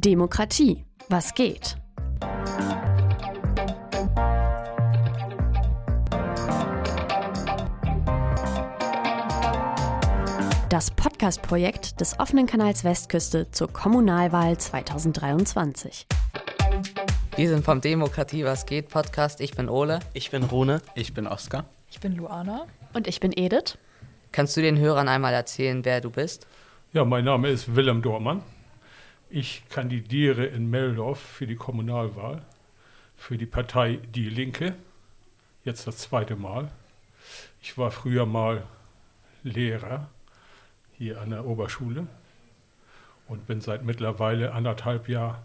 Demokratie. Was geht? Das Podcast-Projekt des offenen Kanals Westküste zur Kommunalwahl 2023. Wir sind vom Demokratie Was geht Podcast. Ich bin Ole. Ich bin Rune. Ich bin Oskar. Ich bin Luana. Und ich bin Edith. Kannst du den Hörern einmal erzählen, wer du bist? Ja, mein Name ist Willem Dormann. Ich kandidiere in Meldorf für die Kommunalwahl für die Partei Die Linke. Jetzt das zweite Mal. Ich war früher mal Lehrer hier an der Oberschule und bin seit mittlerweile anderthalb Jahren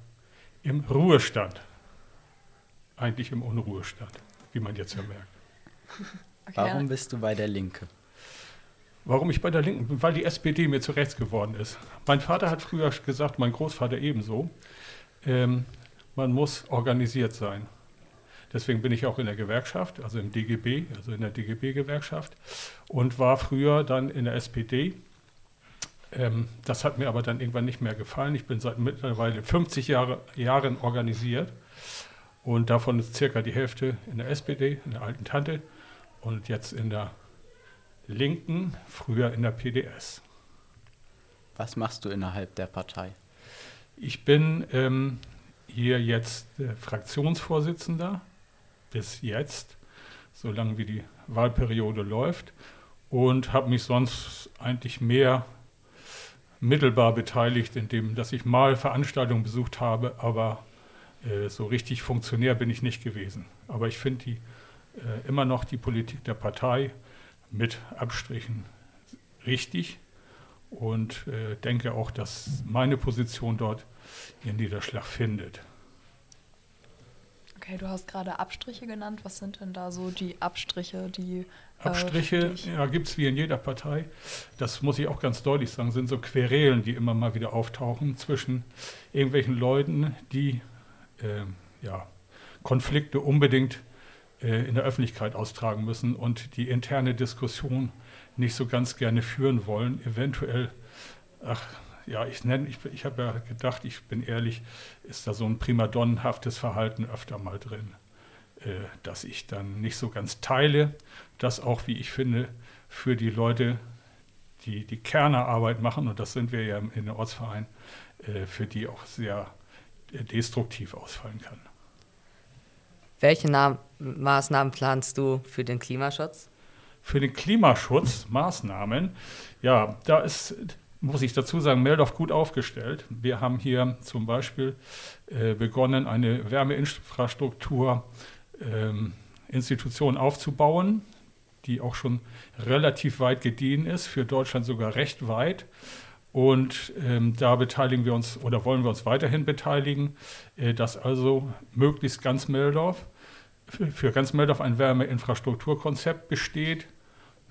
im Ruhestand. Eigentlich im Unruhestand, wie man jetzt ja merkt. Okay, Warum bist du bei der Linke? Warum ich bei der Linken bin? Weil die SPD mir zu rechts geworden ist. Mein Vater hat früher gesagt, mein Großvater ebenso, ähm, man muss organisiert sein. Deswegen bin ich auch in der Gewerkschaft, also im DGB, also in der DGB-Gewerkschaft und war früher dann in der SPD. Ähm, das hat mir aber dann irgendwann nicht mehr gefallen. Ich bin seit mittlerweile 50 Jahre, Jahren organisiert und davon ist circa die Hälfte in der SPD, in der alten Tante und jetzt in der Linken, früher in der PDS. Was machst du innerhalb der Partei? Ich bin ähm, hier jetzt äh, Fraktionsvorsitzender bis jetzt, solange wie die Wahlperiode läuft, und habe mich sonst eigentlich mehr mittelbar beteiligt, indem dass ich mal Veranstaltungen besucht habe, aber äh, so richtig Funktionär bin ich nicht gewesen. Aber ich finde äh, immer noch die Politik der Partei mit Abstrichen richtig und äh, denke auch, dass meine Position dort ihren Niederschlag findet. Okay, du hast gerade Abstriche genannt. Was sind denn da so die Abstriche, die. Äh, Abstriche, äh, ja, gibt es wie in jeder Partei. Das muss ich auch ganz deutlich sagen, sind so Querelen, die immer mal wieder auftauchen zwischen irgendwelchen Leuten, die äh, ja, Konflikte unbedingt in der Öffentlichkeit austragen müssen und die interne Diskussion nicht so ganz gerne führen wollen. Eventuell, ach ja, ich nenne, ich, ich habe ja gedacht, ich bin ehrlich, ist da so ein primadonnenhaftes Verhalten öfter mal drin, äh, dass ich dann nicht so ganz teile, das auch, wie ich finde, für die Leute, die die Kernerarbeit machen, und das sind wir ja in der Ortsverein, äh, für die auch sehr destruktiv ausfallen kann. Welche Na Maßnahmen planst du für den Klimaschutz? Für den Klimaschutz Maßnahmen, ja, da ist, muss ich dazu sagen, Meldorf gut aufgestellt. Wir haben hier zum Beispiel äh, begonnen, eine Wärmeinfrastruktur ähm, Institution aufzubauen, die auch schon relativ weit gediehen ist, für Deutschland sogar recht weit. Und ähm, da beteiligen wir uns oder wollen wir uns weiterhin beteiligen, äh, dass also möglichst ganz Meldorf für, für ganz Meldorf ein Wärmeinfrastrukturkonzept besteht,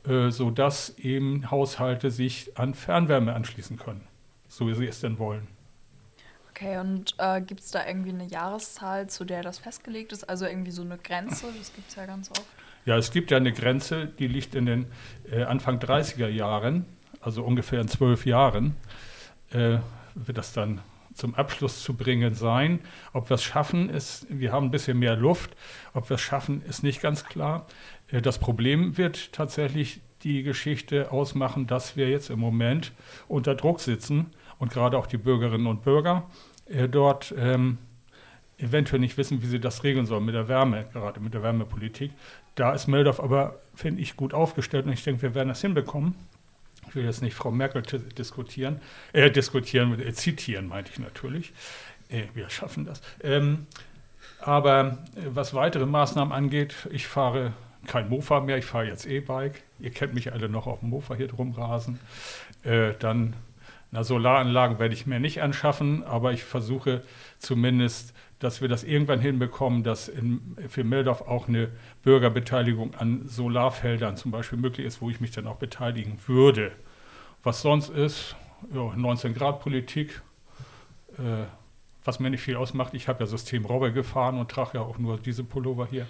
äh, sodass eben Haushalte sich an Fernwärme anschließen können, so wie sie es denn wollen. Okay, und äh, gibt es da irgendwie eine Jahreszahl, zu der das festgelegt ist? Also irgendwie so eine Grenze? Das gibt es ja ganz oft. Ja, es gibt ja eine Grenze, die liegt in den äh, Anfang 30er Jahren also ungefähr in zwölf Jahren, äh, wird das dann zum Abschluss zu bringen sein. Ob wir es schaffen, ist, wir haben ein bisschen mehr Luft. Ob wir es schaffen, ist nicht ganz klar. Äh, das Problem wird tatsächlich die Geschichte ausmachen, dass wir jetzt im Moment unter Druck sitzen und gerade auch die Bürgerinnen und Bürger äh, dort ähm, eventuell nicht wissen, wie sie das regeln sollen mit der Wärme, gerade mit der Wärmepolitik. Da ist Meldorf aber, finde ich, gut aufgestellt und ich denke, wir werden das hinbekommen ich will jetzt nicht Frau Merkel diskutieren, äh, diskutieren, äh, zitieren meinte ich natürlich. Äh, wir schaffen das. Ähm, aber äh, was weitere Maßnahmen angeht, ich fahre kein Mofa mehr, ich fahre jetzt E-Bike. Ihr kennt mich alle noch auf dem Mofa hier drum rasen. Äh, dann na, Solaranlagen werde ich mir nicht anschaffen, aber ich versuche zumindest, dass wir das irgendwann hinbekommen, dass in, für Meldorf auch eine Bürgerbeteiligung an Solarfeldern zum Beispiel möglich ist, wo ich mich dann auch beteiligen würde. Was sonst ist, ja, 19 Grad Politik, äh, was mir nicht viel ausmacht. Ich habe ja System Robber gefahren und trage ja auch nur diese Pullover hier.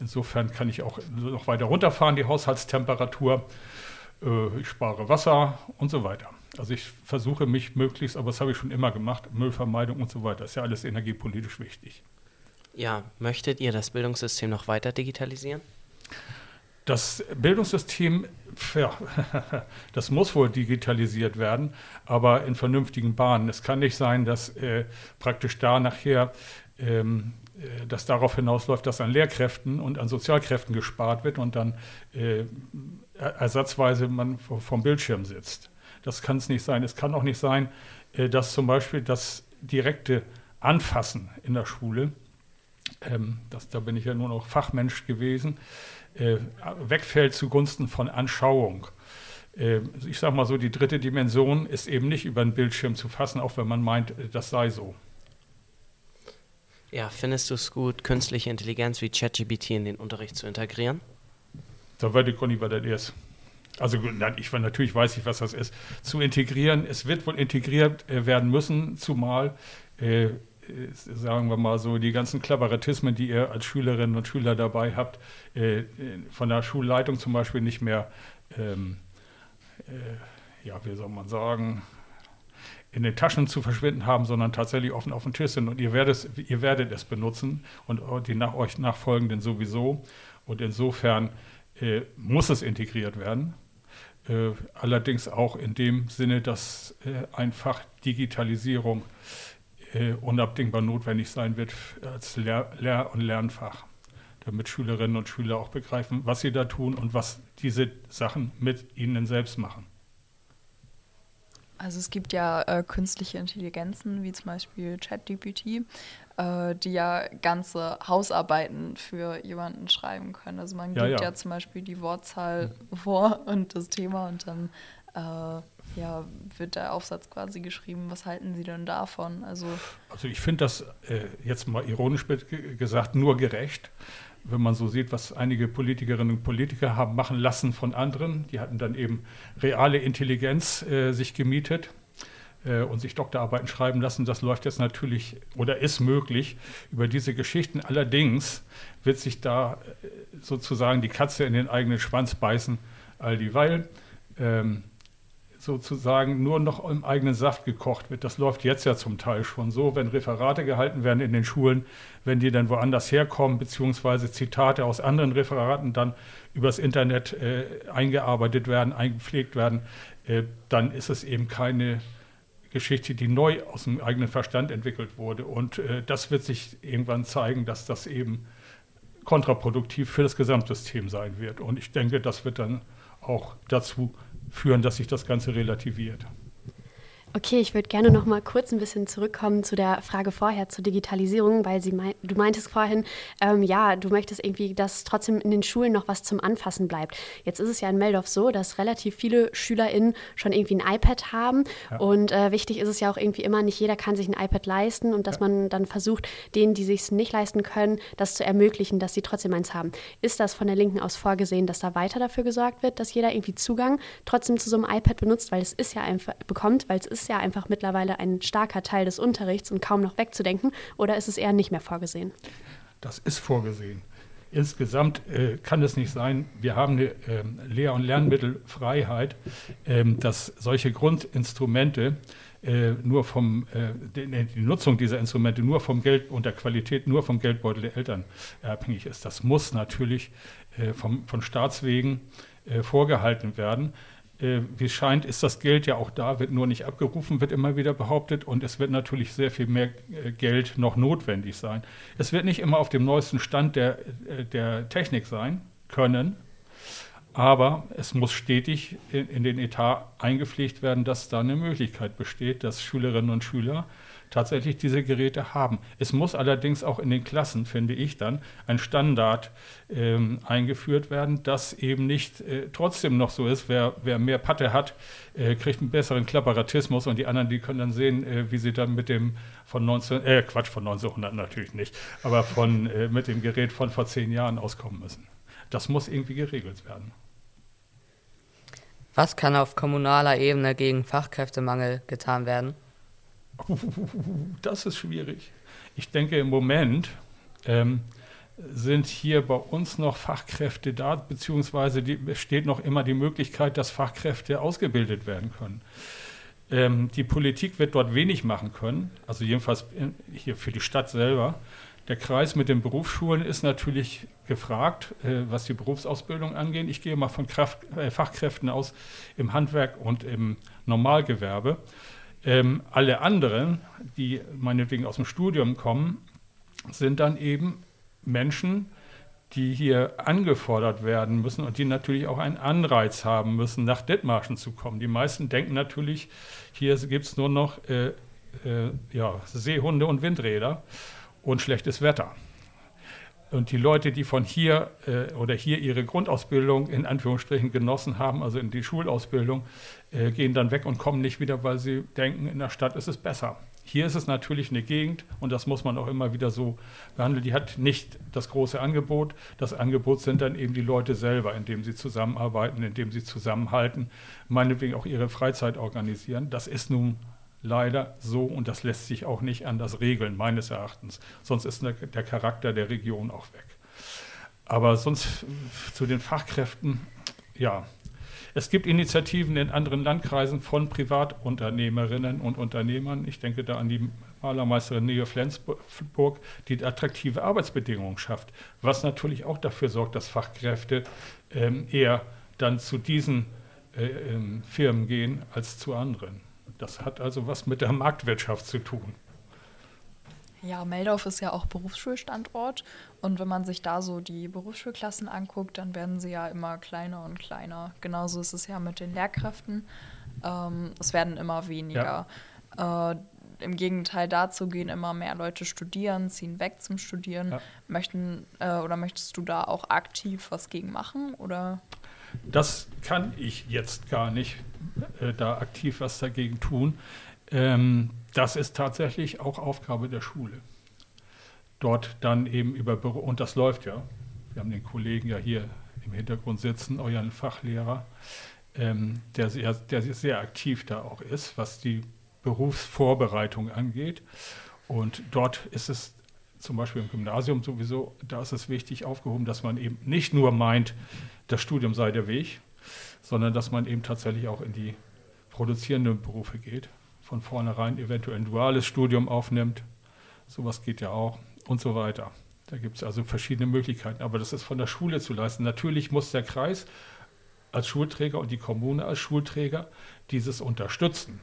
Insofern kann ich auch noch weiter runterfahren, die Haushaltstemperatur. Äh, ich spare Wasser und so weiter. Also ich versuche mich möglichst, aber das habe ich schon immer gemacht, Müllvermeidung und so weiter, ist ja alles energiepolitisch wichtig. Ja, möchtet ihr das Bildungssystem noch weiter digitalisieren? Das Bildungssystem, ja, das muss wohl digitalisiert werden, aber in vernünftigen Bahnen. Es kann nicht sein, dass äh, praktisch da nachher ähm, äh, das darauf hinausläuft, dass an Lehrkräften und an Sozialkräften gespart wird und dann äh, ersatzweise man vom Bildschirm sitzt. Das kann es nicht sein. Es kann auch nicht sein, äh, dass zum Beispiel das direkte Anfassen in der Schule, ähm, das, da bin ich ja nur noch Fachmensch gewesen, wegfällt zugunsten von Anschauung. Äh, ich sage mal so, die dritte Dimension ist eben nicht über den Bildschirm zu fassen, auch wenn man meint, äh, das sei so. Ja, findest du es gut, künstliche Intelligenz wie ChatGPT in den Unterricht zu integrieren? Da weiß ich gar nicht, was das ist. Also ich, natürlich weiß ich, was das ist. Zu integrieren, es wird wohl integriert äh, werden müssen, zumal, äh, sagen wir mal so, die ganzen Klapperatismen, die ihr als Schülerinnen und Schüler dabei habt, äh, von der Schulleitung zum Beispiel nicht mehr, ähm, äh, ja, wie soll man sagen, in den Taschen zu verschwinden haben, sondern tatsächlich offen auf dem Tisch sind. Und ihr werdet, ihr werdet es benutzen und die nach euch nachfolgenden sowieso. Und insofern äh, muss es integriert werden. Äh, allerdings auch in dem Sinne, dass äh, einfach Digitalisierung äh, unabdingbar notwendig sein wird als Lehr-, Lehr und Lernfach, damit Schülerinnen und Schüler auch begreifen, was sie da tun und was diese Sachen mit ihnen selbst machen. Also es gibt ja äh, künstliche Intelligenzen, wie zum Beispiel ChatGPT, äh, die ja ganze Hausarbeiten für jemanden schreiben können. Also man ja, gibt ja. ja. zum Beispiel die Wortzahl vor und das Thema und dann äh, ja, wird der Aufsatz quasi geschrieben. Was halten Sie denn davon? Also, also ich finde das äh, jetzt mal ironisch gesagt nur gerecht wenn man so sieht, was einige Politikerinnen und Politiker haben machen lassen von anderen, die hatten dann eben reale Intelligenz äh, sich gemietet äh, und sich Doktorarbeiten schreiben lassen. Das läuft jetzt natürlich oder ist möglich über diese Geschichten. Allerdings wird sich da äh, sozusagen die Katze in den eigenen Schwanz beißen, all dieweil. Ähm, sozusagen nur noch im eigenen Saft gekocht wird. Das läuft jetzt ja zum Teil schon so, wenn Referate gehalten werden in den Schulen, wenn die dann woanders herkommen, beziehungsweise Zitate aus anderen Referaten dann übers Internet äh, eingearbeitet werden, eingepflegt werden, äh, dann ist es eben keine Geschichte, die neu aus dem eigenen Verstand entwickelt wurde. Und äh, das wird sich irgendwann zeigen, dass das eben kontraproduktiv für das Gesamtsystem sein wird. Und ich denke, das wird dann auch dazu führen, dass sich das Ganze relativiert. Okay, ich würde gerne noch mal kurz ein bisschen zurückkommen zu der Frage vorher zur Digitalisierung, weil Sie mein, du meintest vorhin, ähm, ja, du möchtest irgendwie, dass trotzdem in den Schulen noch was zum Anfassen bleibt. Jetzt ist es ja in Meldorf so, dass relativ viele SchülerInnen schon irgendwie ein iPad haben ja. und äh, wichtig ist es ja auch irgendwie immer, nicht jeder kann sich ein iPad leisten und dass ja. man dann versucht, denen, die sich es nicht leisten können, das zu ermöglichen, dass sie trotzdem eins haben. Ist das von der Linken aus vorgesehen, dass da weiter dafür gesorgt wird, dass jeder irgendwie Zugang trotzdem zu so einem iPad benutzt, weil es ist ja einfach bekommt, weil es ist ist ja einfach mittlerweile ein starker Teil des Unterrichts und kaum noch wegzudenken, oder ist es eher nicht mehr vorgesehen? Das ist vorgesehen. Insgesamt äh, kann es nicht sein, wir haben eine äh, Lehr- und Lernmittelfreiheit, äh, dass solche Grundinstrumente äh, nur vom, äh, die, die, Nutzung dieser Instrumente nur vom Geld und der Qualität nur vom Geldbeutel der Eltern abhängig ist. Das muss natürlich äh, vom, von Staatswegen vorgehalten werden äh, wie es scheint, ist das Geld ja auch da, wird nur nicht abgerufen, wird immer wieder behauptet. Und es wird natürlich sehr viel mehr äh, Geld noch notwendig sein. Es wird nicht immer auf dem neuesten Stand der, äh, der Technik sein können, aber es muss stetig in, in den Etat eingepflegt werden, dass da eine Möglichkeit besteht, dass Schülerinnen und Schüler tatsächlich diese Geräte haben. Es muss allerdings auch in den Klassen, finde ich dann, ein Standard ähm, eingeführt werden, dass eben nicht äh, trotzdem noch so ist, wer, wer mehr Patte hat, äh, kriegt einen besseren Klapperatismus und die anderen, die können dann sehen, äh, wie sie dann mit dem von 19, äh, Quatsch, von 1900 natürlich nicht, aber von, äh, mit dem Gerät von vor zehn Jahren auskommen müssen. Das muss irgendwie geregelt werden. Was kann auf kommunaler Ebene gegen Fachkräftemangel getan werden? Das ist schwierig. Ich denke, im Moment ähm, sind hier bei uns noch Fachkräfte da, beziehungsweise die, besteht noch immer die Möglichkeit, dass Fachkräfte ausgebildet werden können. Ähm, die Politik wird dort wenig machen können, also jedenfalls hier für die Stadt selber. Der Kreis mit den Berufsschulen ist natürlich gefragt, äh, was die Berufsausbildung angeht. Ich gehe mal von Kraft, äh, Fachkräften aus im Handwerk und im Normalgewerbe. Ähm, alle anderen, die meinetwegen aus dem Studium kommen, sind dann eben Menschen, die hier angefordert werden müssen und die natürlich auch einen Anreiz haben müssen, nach Dithmarschen zu kommen. Die meisten denken natürlich, hier gibt es nur noch äh, äh, ja, Seehunde und Windräder und schlechtes Wetter. Und die Leute, die von hier äh, oder hier ihre Grundausbildung in Anführungsstrichen genossen haben, also in die Schulausbildung, äh, gehen dann weg und kommen nicht wieder, weil sie denken, in der Stadt ist es besser. Hier ist es natürlich eine Gegend und das muss man auch immer wieder so behandeln. Die hat nicht das große Angebot. Das Angebot sind dann eben die Leute selber, indem sie zusammenarbeiten, indem sie zusammenhalten, meinetwegen auch ihre Freizeit organisieren. Das ist nun leider so und das lässt sich auch nicht anders regeln, meines Erachtens. Sonst ist der, der Charakter der Region auch weg. Aber sonst zu den Fachkräften, ja, es gibt Initiativen in anderen Landkreisen von Privatunternehmerinnen und Unternehmern. Ich denke da an die Malermeisterin Nähe Flensburg, die attraktive Arbeitsbedingungen schafft, was natürlich auch dafür sorgt, dass Fachkräfte ähm, eher dann zu diesen äh, ähm, Firmen gehen als zu anderen. Das hat also was mit der Marktwirtschaft zu tun. Ja, Meldorf ist ja auch Berufsschulstandort und wenn man sich da so die Berufsschulklassen anguckt, dann werden sie ja immer kleiner und kleiner. Genauso ist es ja mit den Lehrkräften. Ähm, es werden immer weniger. Ja. Äh, Im Gegenteil dazu gehen immer mehr Leute studieren, ziehen weg zum Studieren. Ja. Möchten äh, oder möchtest du da auch aktiv was gegen machen oder? Das kann ich jetzt gar nicht äh, da aktiv was dagegen tun. Ähm, das ist tatsächlich auch Aufgabe der Schule. Dort dann eben über Büro, und das läuft ja. Wir haben den Kollegen ja hier im Hintergrund sitzen, euren Fachlehrer, ähm, der, sehr, der sehr aktiv da auch ist, was die Berufsvorbereitung angeht. Und dort ist es zum Beispiel im Gymnasium sowieso, da ist es wichtig aufgehoben, dass man eben nicht nur meint, das Studium sei der Weg, sondern dass man eben tatsächlich auch in die produzierenden Berufe geht von vornherein eventuell ein duales Studium aufnimmt. Sowas geht ja auch und so weiter. Da gibt es also verschiedene Möglichkeiten. Aber das ist von der Schule zu leisten. Natürlich muss der Kreis als Schulträger und die Kommune als Schulträger dieses unterstützen.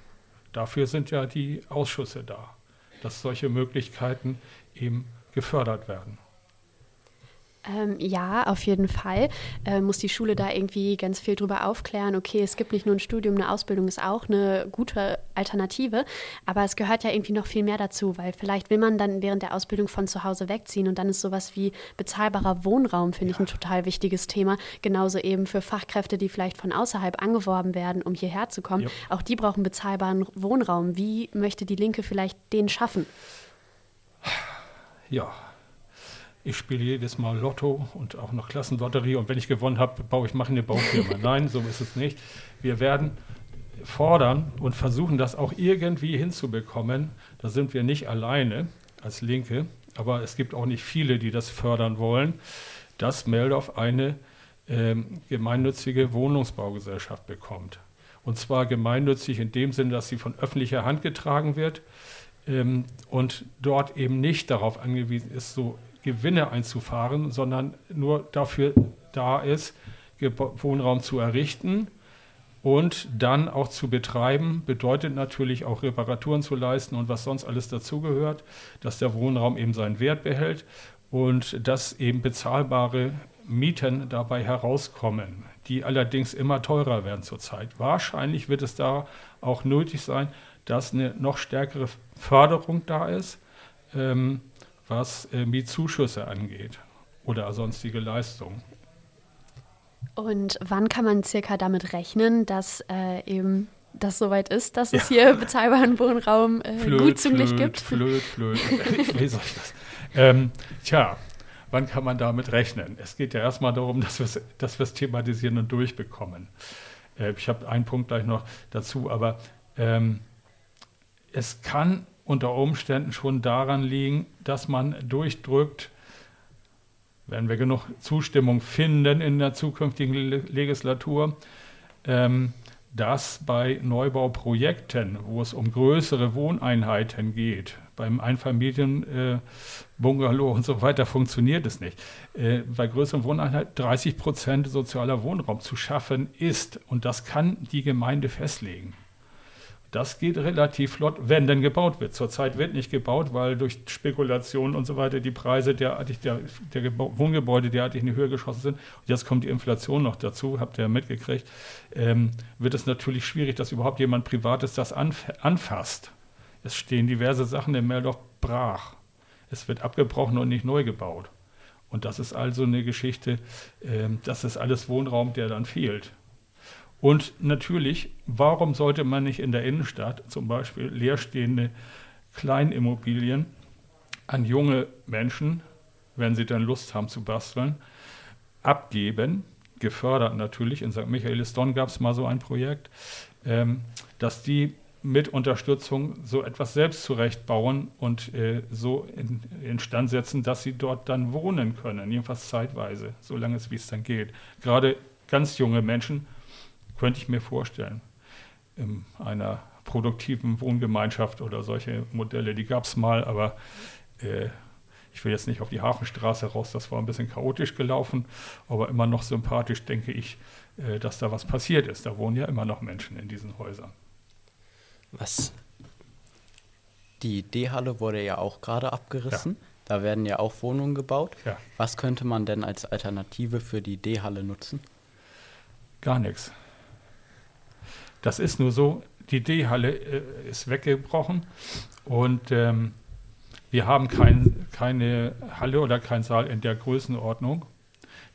Dafür sind ja die Ausschüsse da, dass solche Möglichkeiten eben gefördert werden. Ähm, ja, auf jeden Fall. Äh, muss die Schule da irgendwie ganz viel drüber aufklären. Okay, es gibt nicht nur ein Studium, eine Ausbildung ist auch eine gute Alternative, aber es gehört ja irgendwie noch viel mehr dazu, weil vielleicht will man dann während der Ausbildung von zu Hause wegziehen und dann ist sowas wie bezahlbarer Wohnraum, finde ja. ich, ein total wichtiges Thema. Genauso eben für Fachkräfte, die vielleicht von außerhalb angeworben werden, um hierher zu kommen. Ja. Auch die brauchen bezahlbaren Wohnraum. Wie möchte die Linke vielleicht den schaffen? Ja, ich spiele jedes Mal Lotto und auch noch Klassenlotterie und wenn ich gewonnen habe, baue ich mache eine Baufirma. Nein, so ist es nicht. Wir werden fordern und versuchen das auch irgendwie hinzubekommen. Da sind wir nicht alleine als Linke, aber es gibt auch nicht viele, die das fördern wollen, dass Meldorf eine ähm, gemeinnützige Wohnungsbaugesellschaft bekommt. Und zwar gemeinnützig in dem Sinne, dass sie von öffentlicher Hand getragen wird ähm, und dort eben nicht darauf angewiesen ist, so Gewinne einzufahren, sondern nur dafür da ist, Wohnraum zu errichten und dann auch zu betreiben, bedeutet natürlich auch Reparaturen zu leisten und was sonst alles dazugehört, dass der Wohnraum eben seinen Wert behält und dass eben bezahlbare Mieten dabei herauskommen, die allerdings immer teurer werden zurzeit. Wahrscheinlich wird es da auch nötig sein, dass eine noch stärkere Förderung da ist. Ähm, was äh, Mietzuschüsse angeht oder sonstige Leistungen. Und wann kann man circa damit rechnen, dass äh, eben das soweit ist, dass es hier bezahlbaren Wohnraum äh, flöt, gut zugänglich flöt, gibt? Flöt, flöt. Wie soll ich das? Ähm, tja, wann kann man damit rechnen? Es geht ja erstmal darum, dass wir es dass thematisieren und durchbekommen. Äh, ich habe einen Punkt gleich noch dazu, aber ähm, es kann unter Umständen schon daran liegen, dass man durchdrückt, wenn wir genug Zustimmung finden in der zukünftigen Legislatur, ähm, dass bei Neubauprojekten, wo es um größere Wohneinheiten geht, beim Einfamilien-Bungalow äh, und so weiter funktioniert es nicht. Äh, bei größeren Wohneinheiten 30 Prozent sozialer Wohnraum zu schaffen ist. Und das kann die Gemeinde festlegen. Das geht relativ flott, wenn denn gebaut wird. Zurzeit wird nicht gebaut, weil durch Spekulationen und so weiter die Preise derartig der, der Wohngebäude derartig in die Höhe geschossen sind. Und jetzt kommt die Inflation noch dazu, habt ihr ja mitgekriegt. Ähm, wird es natürlich schwierig, dass überhaupt jemand Privates das anf anfasst. Es stehen diverse Sachen im Meldorf brach. Es wird abgebrochen und nicht neu gebaut. Und das ist also eine Geschichte, ähm, das ist alles Wohnraum, der dann fehlt. Und natürlich, warum sollte man nicht in der Innenstadt zum Beispiel leerstehende Kleinimmobilien an junge Menschen, wenn sie dann Lust haben zu basteln, abgeben, gefördert natürlich. In St. Michaelis-Don gab es mal so ein Projekt, ähm, dass die mit Unterstützung so etwas selbst zurechtbauen und äh, so in, instand setzen, dass sie dort dann wohnen können, jedenfalls zeitweise, solange es wie es dann geht. Gerade ganz junge Menschen könnte ich mir vorstellen. In einer produktiven Wohngemeinschaft oder solche Modelle, die gab es mal, aber äh, ich will jetzt nicht auf die Hafenstraße raus, das war ein bisschen chaotisch gelaufen, aber immer noch sympathisch denke ich, äh, dass da was passiert ist. Da wohnen ja immer noch Menschen in diesen Häusern. Was? Die D-Halle wurde ja auch gerade abgerissen. Ja. Da werden ja auch Wohnungen gebaut. Ja. Was könnte man denn als Alternative für die D-Halle nutzen? Gar nichts. Das ist nur so, die D-Halle äh, ist weggebrochen und ähm, wir haben kein, keine Halle oder keinen Saal in der Größenordnung.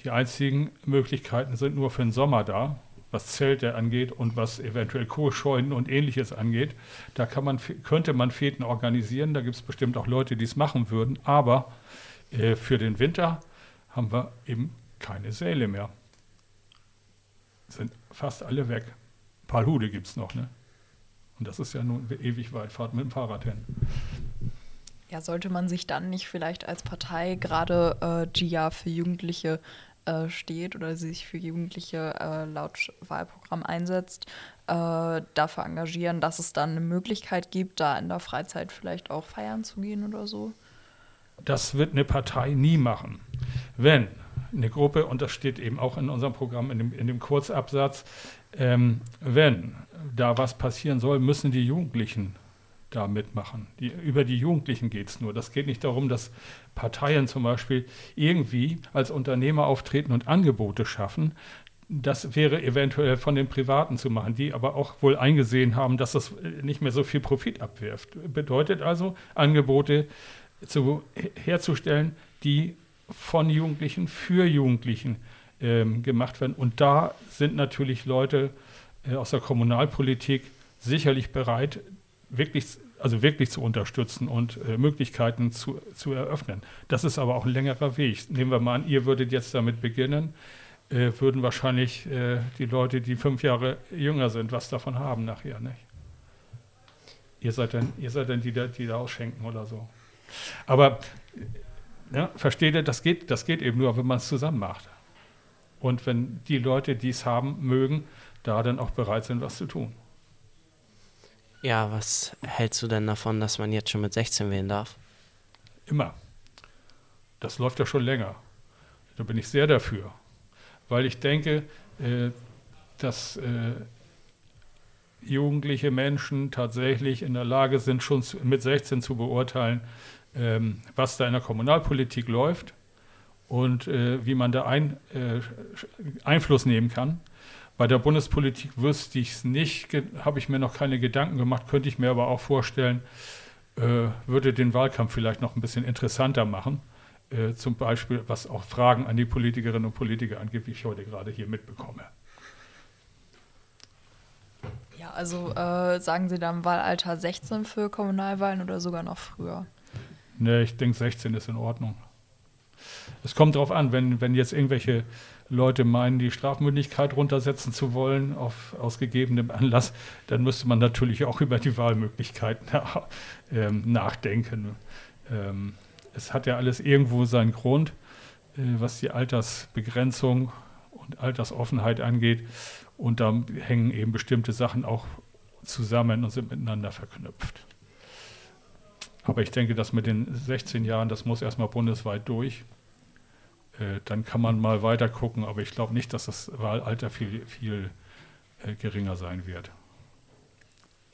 Die einzigen Möglichkeiten sind nur für den Sommer da, was Zelte angeht und was eventuell Kohlscheunen und ähnliches angeht. Da kann man, könnte man Fäden organisieren, da gibt es bestimmt auch Leute, die es machen würden, aber äh, für den Winter haben wir eben keine Säle mehr. Sind fast alle weg. Palhude gibt es noch, ne? Und das ist ja nun ewig weit, fahrt mit dem Fahrrad hin. Ja, sollte man sich dann nicht vielleicht als Partei, gerade äh, die ja für Jugendliche äh, steht oder sich für Jugendliche äh, laut Wahlprogramm einsetzt, äh, dafür engagieren, dass es dann eine Möglichkeit gibt, da in der Freizeit vielleicht auch feiern zu gehen oder so? Das wird eine Partei nie machen. Wenn eine Gruppe, und das steht eben auch in unserem Programm, in dem, in dem Kurzabsatz, ähm, wenn da was passieren soll, müssen die Jugendlichen da mitmachen. Die, über die Jugendlichen geht es nur. Das geht nicht darum, dass Parteien zum Beispiel irgendwie als Unternehmer auftreten und Angebote schaffen. Das wäre eventuell von den Privaten zu machen, die aber auch wohl eingesehen haben, dass das nicht mehr so viel Profit abwirft. Bedeutet also, Angebote zu, herzustellen, die von Jugendlichen für Jugendlichen ähm, gemacht werden. Und da sind natürlich Leute äh, aus der Kommunalpolitik sicherlich bereit, wirklich, also wirklich zu unterstützen und äh, Möglichkeiten zu, zu eröffnen. Das ist aber auch ein längerer Weg. Nehmen wir mal an, ihr würdet jetzt damit beginnen, äh, würden wahrscheinlich äh, die Leute, die fünf Jahre jünger sind, was davon haben nachher. Nicht? Ihr seid dann, die, die da ausschenken oder so. Aber ja, versteht ihr, das geht, das geht eben nur, wenn man es zusammen macht. Und wenn die Leute, die es haben mögen, da dann auch bereit sind, was zu tun. Ja, was hältst du denn davon, dass man jetzt schon mit 16 wählen darf? Immer. Das läuft ja schon länger. Da bin ich sehr dafür. Weil ich denke, äh, dass äh, jugendliche Menschen tatsächlich in der Lage sind, schon zu, mit 16 zu beurteilen, ähm, was da in der Kommunalpolitik läuft und äh, wie man da ein, äh, Einfluss nehmen kann. Bei der Bundespolitik wüsste ich es nicht, habe ich mir noch keine Gedanken gemacht, könnte ich mir aber auch vorstellen, äh, würde den Wahlkampf vielleicht noch ein bisschen interessanter machen. Äh, zum Beispiel, was auch Fragen an die Politikerinnen und Politiker angeht, wie ich heute gerade hier mitbekomme. Ja, also äh, sagen Sie dann Wahlalter 16 für Kommunalwahlen oder sogar noch früher? Nee, ich denke 16 ist in Ordnung. Es kommt darauf an, wenn, wenn jetzt irgendwelche Leute meinen, die Strafmündigkeit runtersetzen zu wollen auf, aus gegebenem Anlass, dann müsste man natürlich auch über die Wahlmöglichkeiten ähm, nachdenken. Ähm, es hat ja alles irgendwo seinen Grund, äh, was die Altersbegrenzung und Altersoffenheit angeht. Und da hängen eben bestimmte Sachen auch zusammen und sind miteinander verknüpft. Aber ich denke, dass mit den 16 Jahren, das muss erstmal bundesweit durch. Äh, dann kann man mal weiter gucken, aber ich glaube nicht, dass das Wahlalter viel, viel äh, geringer sein wird.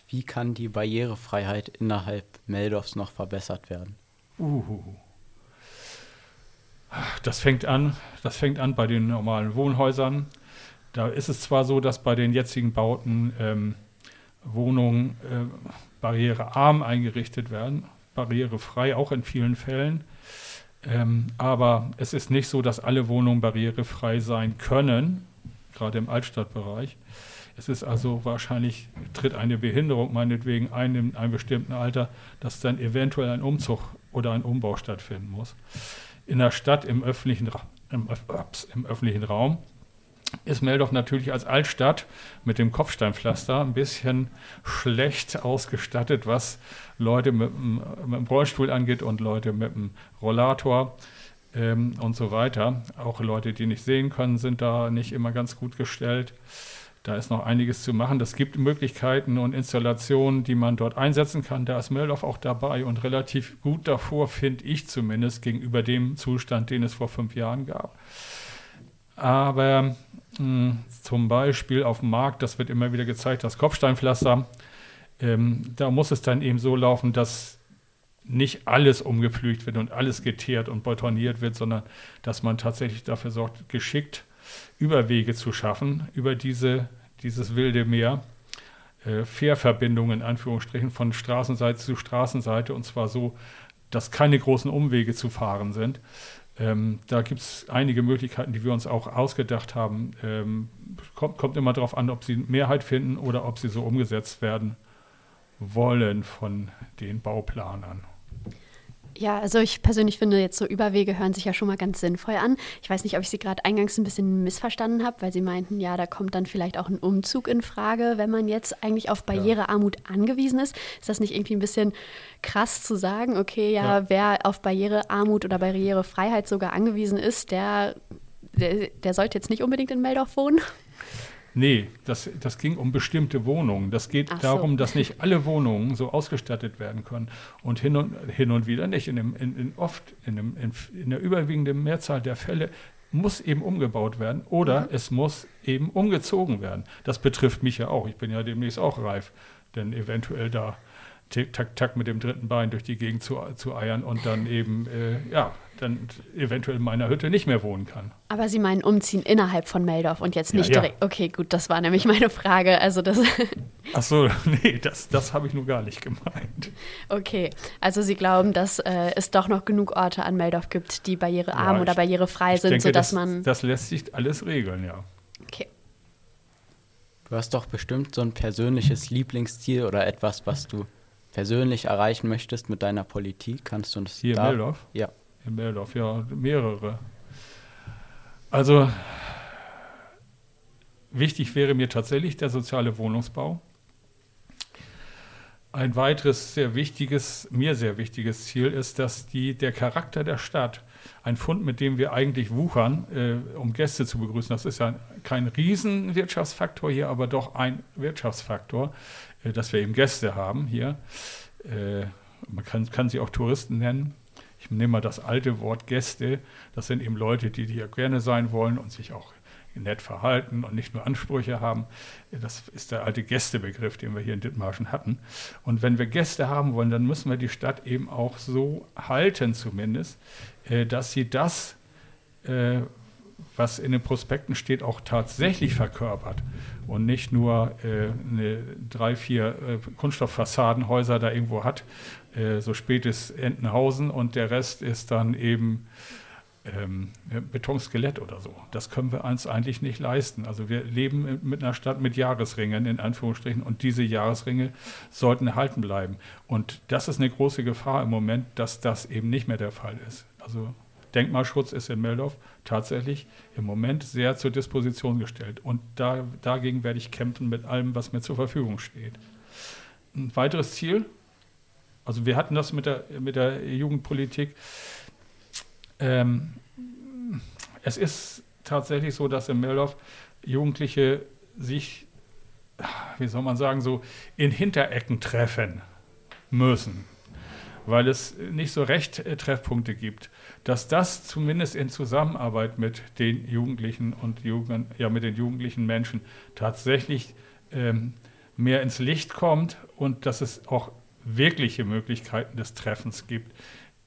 Wie kann die Barrierefreiheit innerhalb Meldorfs noch verbessert werden? Uhu. Das fängt an, das fängt an bei den normalen Wohnhäusern. Da ist es zwar so, dass bei den jetzigen Bauten ähm, Wohnungen äh, barrierearm eingerichtet werden, barrierefrei auch in vielen Fällen. Ähm, aber es ist nicht so, dass alle Wohnungen barrierefrei sein können, gerade im Altstadtbereich. Es ist also wahrscheinlich, tritt eine Behinderung meinetwegen ein in einem bestimmten Alter, dass dann eventuell ein Umzug oder ein Umbau stattfinden muss. In der Stadt, im öffentlichen, im, im öffentlichen Raum, ist Meldorf natürlich als Altstadt mit dem Kopfsteinpflaster ein bisschen schlecht ausgestattet, was Leute mit, mit dem Rollstuhl angeht und Leute mit dem Rollator ähm, und so weiter. Auch Leute, die nicht sehen können, sind da nicht immer ganz gut gestellt. Da ist noch einiges zu machen. Es gibt Möglichkeiten und Installationen, die man dort einsetzen kann. Da ist Meldorf auch dabei und relativ gut davor, finde ich zumindest, gegenüber dem Zustand, den es vor fünf Jahren gab. Aber hm, zum Beispiel auf dem Markt, das wird immer wieder gezeigt, das Kopfsteinpflaster, ähm, da muss es dann eben so laufen, dass nicht alles umgepflügt wird und alles geteert und betoniert wird, sondern dass man tatsächlich dafür sorgt, geschickt Überwege zu schaffen über diese, dieses wilde Meer. Äh, Fährverbindungen in Anführungsstrichen von Straßenseite zu Straßenseite und zwar so, dass keine großen Umwege zu fahren sind. Ähm, da gibt es einige Möglichkeiten, die wir uns auch ausgedacht haben. Ähm, kommt, kommt immer darauf an, ob sie Mehrheit finden oder ob sie so umgesetzt werden wollen von den Bauplanern. Ja, also ich persönlich finde jetzt so Überwege hören sich ja schon mal ganz sinnvoll an. Ich weiß nicht, ob ich Sie gerade eingangs ein bisschen missverstanden habe, weil Sie meinten, ja, da kommt dann vielleicht auch ein Umzug in Frage, wenn man jetzt eigentlich auf Barrierearmut angewiesen ist. Ist das nicht irgendwie ein bisschen krass zu sagen, okay, ja, ja. wer auf Barrierearmut oder Barrierefreiheit sogar angewiesen ist, der, der, der sollte jetzt nicht unbedingt in Meldorf wohnen? Nee, das, das ging um bestimmte Wohnungen. Das geht Ach darum, so. dass nicht alle Wohnungen so ausgestattet werden können. Und hin und, hin und wieder nicht. In, dem, in, in oft, in, dem, in, in, der überwiegenden Mehrzahl der Fälle muss eben umgebaut werden oder mhm. es muss eben umgezogen werden. Das betrifft mich ja auch. Ich bin ja demnächst auch reif, denn eventuell da tick, tack, tack mit dem dritten Bein durch die Gegend zu, zu eiern und dann eben, äh, ja, dann eventuell in meiner Hütte nicht mehr wohnen kann. Aber Sie meinen umziehen innerhalb von Meldorf und jetzt nicht ja, direkt. Ja. Okay, gut, das war nämlich meine Frage. Also das Ach so, nee, das, das habe ich nur gar nicht gemeint. Okay, also Sie glauben, dass äh, es doch noch genug Orte an Meldorf gibt, die barrierearm ja, oder barrierefrei sind, denke, sodass das, man. Das lässt sich alles regeln, ja. Okay. Du hast doch bestimmt so ein persönliches Lieblingsziel oder etwas, was du persönlich erreichen möchtest mit deiner Politik? Kannst du uns Hier da? in Meldorf? Ja. In Meldorf, ja, mehrere. Also wichtig wäre mir tatsächlich der soziale Wohnungsbau. Ein weiteres sehr wichtiges, mir sehr wichtiges Ziel ist, dass die, der Charakter der Stadt, ein Fund, mit dem wir eigentlich wuchern, äh, um Gäste zu begrüßen, das ist ja kein Riesenwirtschaftsfaktor hier, aber doch ein Wirtschaftsfaktor, äh, dass wir eben Gäste haben hier. Äh, man kann, kann sie auch Touristen nennen. Ich nehme mal das alte Wort Gäste. Das sind eben Leute, die hier gerne sein wollen und sich auch nett verhalten und nicht nur Ansprüche haben. Das ist der alte Gästebegriff, den wir hier in Dithmarschen hatten. Und wenn wir Gäste haben wollen, dann müssen wir die Stadt eben auch so halten zumindest, äh, dass sie das, was in den Prospekten steht, auch tatsächlich verkörpert und nicht nur äh, eine, drei, vier äh, Kunststofffassadenhäuser da irgendwo hat. Äh, so spät ist Entenhausen und der Rest ist dann eben ähm, Betonskelett oder so. Das können wir uns eigentlich nicht leisten. Also wir leben mit einer Stadt mit Jahresringen in Anführungsstrichen und diese Jahresringe sollten erhalten bleiben. Und das ist eine große Gefahr im Moment, dass das eben nicht mehr der Fall ist. Also Denkmalschutz ist in Meldorf tatsächlich im Moment sehr zur Disposition gestellt. Und da, dagegen werde ich kämpfen mit allem, was mir zur Verfügung steht. Ein weiteres Ziel, also wir hatten das mit der, mit der Jugendpolitik. Ähm, es ist tatsächlich so, dass in Meldorf Jugendliche sich, wie soll man sagen, so in Hinterecken treffen müssen, weil es nicht so recht äh, Treffpunkte gibt, dass das zumindest in Zusammenarbeit mit den Jugendlichen und Jugend, ja, mit den jugendlichen Menschen tatsächlich ähm, mehr ins Licht kommt und dass es auch wirkliche Möglichkeiten des Treffens gibt,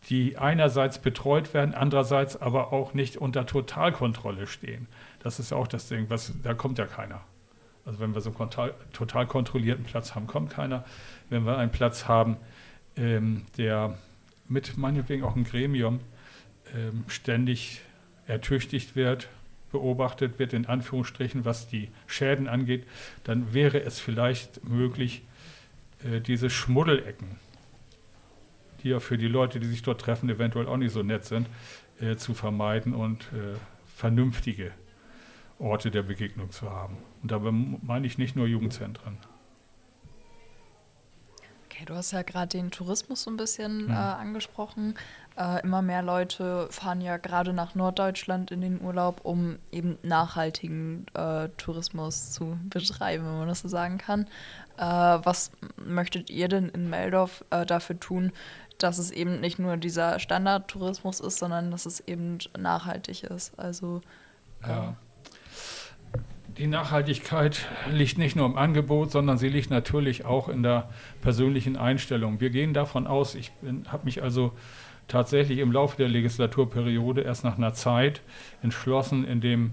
die einerseits betreut werden, andererseits aber auch nicht unter Totalkontrolle stehen. Das ist auch das Ding, was, da kommt ja keiner. Also wenn wir so einen total kontrollierten Platz haben, kommt keiner. Wenn wir einen Platz haben, ähm, der mit meinetwegen auch ein Gremium ständig ertüchtigt wird, beobachtet wird, in Anführungsstrichen, was die Schäden angeht, dann wäre es vielleicht möglich, äh, diese Schmuddelecken, die ja für die Leute, die sich dort treffen, eventuell auch nicht so nett sind, äh, zu vermeiden und äh, vernünftige Orte der Begegnung zu haben. Und dabei meine ich nicht nur Jugendzentren. Okay, du hast ja gerade den Tourismus so ein bisschen mhm. äh, angesprochen. Äh, immer mehr Leute fahren ja gerade nach Norddeutschland in den Urlaub, um eben nachhaltigen äh, Tourismus zu betreiben, wenn man das so sagen kann. Äh, was möchtet ihr denn in Meldorf äh, dafür tun, dass es eben nicht nur dieser Standardtourismus ist, sondern dass es eben nachhaltig ist? Also ja. Die Nachhaltigkeit liegt nicht nur im Angebot, sondern sie liegt natürlich auch in der persönlichen Einstellung. Wir gehen davon aus, ich habe mich also tatsächlich im Laufe der Legislaturperiode erst nach einer Zeit entschlossen, in dem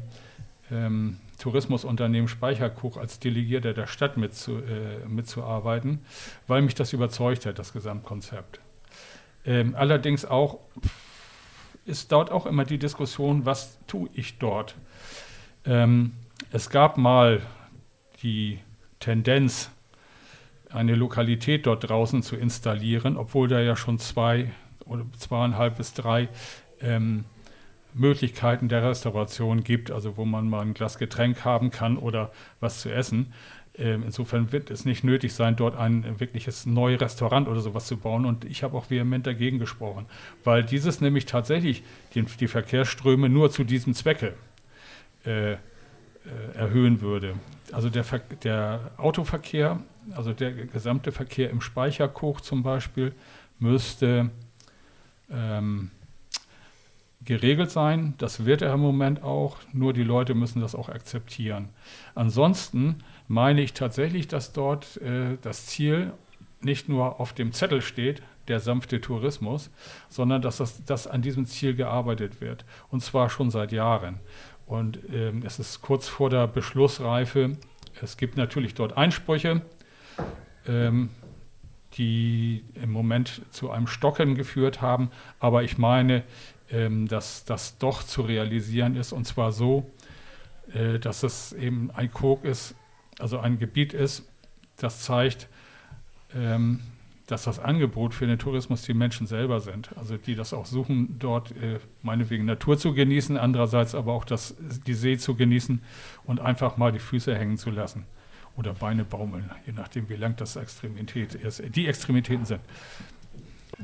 ähm, Tourismusunternehmen Speicherkuch als Delegierter der Stadt mitzu, äh, mitzuarbeiten, weil mich das überzeugt hat, das Gesamtkonzept. Ähm, allerdings auch ist dort auch immer die Diskussion, was tue ich dort? Ähm, es gab mal die Tendenz, eine Lokalität dort draußen zu installieren, obwohl da ja schon zwei oder zweieinhalb bis drei ähm, Möglichkeiten der Restauration gibt, also wo man mal ein Glas Getränk haben kann oder was zu essen. Ähm, insofern wird es nicht nötig sein, dort ein wirkliches neues Restaurant oder sowas zu bauen. Und ich habe auch vehement dagegen gesprochen, weil dieses nämlich tatsächlich die, die Verkehrsströme nur zu diesem Zwecke äh, erhöhen würde. Also der, der, Autoverkehr, also der gesamte Verkehr im Speicherkoch zum Beispiel, müsste ähm, geregelt sein. Das wird er im Moment auch, nur die Leute müssen das auch akzeptieren. Ansonsten meine ich tatsächlich, dass dort äh, das Ziel nicht nur auf dem Zettel steht, der sanfte Tourismus, sondern dass das, dass an diesem Ziel gearbeitet wird. Und zwar schon seit Jahren. Und ähm, es ist kurz vor der Beschlussreife. Es gibt natürlich dort Einsprüche, ähm, die im Moment zu einem Stocken geführt haben. Aber ich meine, ähm, dass das doch zu realisieren ist. Und zwar so, äh, dass es eben ein Kog ist, also ein Gebiet ist, das zeigt, ähm, dass das Angebot für den Tourismus die Menschen selber sind. Also die das auch suchen, dort äh, meinetwegen Natur zu genießen, andererseits aber auch das, die See zu genießen und einfach mal die Füße hängen zu lassen. Oder Beine baumeln, je nachdem, wie lang das Extremität ist, die Extremitäten sind.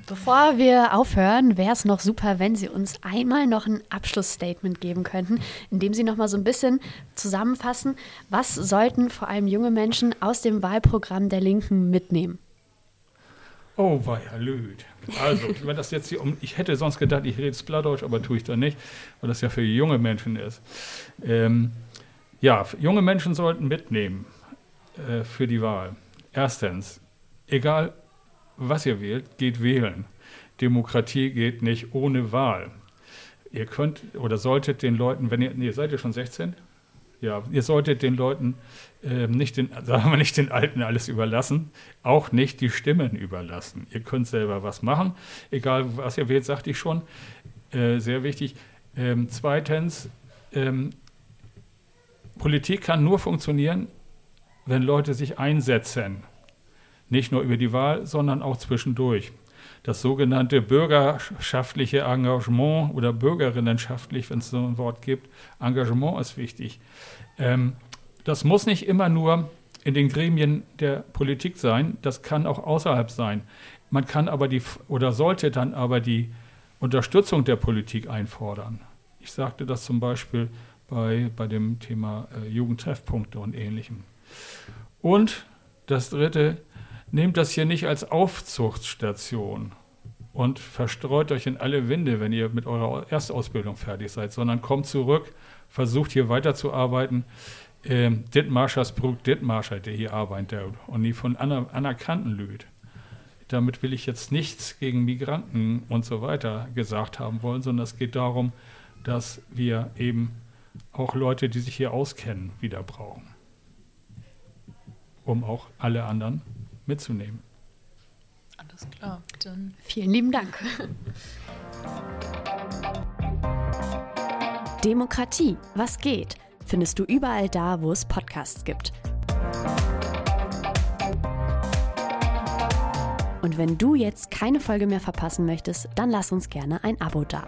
Bevor wir aufhören, wäre es noch super, wenn Sie uns einmal noch ein Abschlussstatement geben könnten, in dem Sie noch mal so ein bisschen zusammenfassen, was sollten vor allem junge Menschen aus dem Wahlprogramm der Linken mitnehmen? Oh, weia, lüd. Also, wenn das jetzt hier um, ich hätte sonst gedacht, ich rede Splattdeutsch, aber tue ich da nicht, weil das ja für junge Menschen ist. Ähm, ja, junge Menschen sollten mitnehmen äh, für die Wahl. Erstens, egal was ihr wählt, geht wählen. Demokratie geht nicht ohne Wahl. Ihr könnt oder solltet den Leuten, wenn ihr, nee, seid ihr schon 16? Ja, ihr solltet den Leuten äh, nicht den, sagen wir nicht den Alten alles überlassen, auch nicht die Stimmen überlassen. Ihr könnt selber was machen, egal was ihr wählt, sagte ich schon. Äh, sehr wichtig. Ähm, zweitens, ähm, Politik kann nur funktionieren, wenn Leute sich einsetzen. Nicht nur über die Wahl, sondern auch zwischendurch. Das sogenannte bürgerschaftliche Engagement oder bürgerinnenschaftlich, wenn es so ein Wort gibt, Engagement ist wichtig. Ähm, das muss nicht immer nur in den Gremien der Politik sein, das kann auch außerhalb sein. Man kann aber die oder sollte dann aber die Unterstützung der Politik einfordern. Ich sagte das zum Beispiel bei, bei dem Thema äh, Jugendtreffpunkte und ähnlichem. Und das Dritte, nehmt das hier nicht als Aufzuchtstation und verstreut euch in alle Winde, wenn ihr mit eurer Erstausbildung fertig seid, sondern kommt zurück, versucht hier weiterzuarbeiten. Ähm, Dittmarschers Brug Dittmarscher, der hier arbeitet und nie von aner anerkannten Lüd. Damit will ich jetzt nichts gegen Migranten und so weiter gesagt haben wollen, sondern es geht darum, dass wir eben auch Leute, die sich hier auskennen, wieder brauchen, um auch alle anderen mitzunehmen. Alles klar, dann vielen lieben Dank. Demokratie, was geht? Findest du überall da, wo es Podcasts gibt. Und wenn du jetzt keine Folge mehr verpassen möchtest, dann lass uns gerne ein Abo da.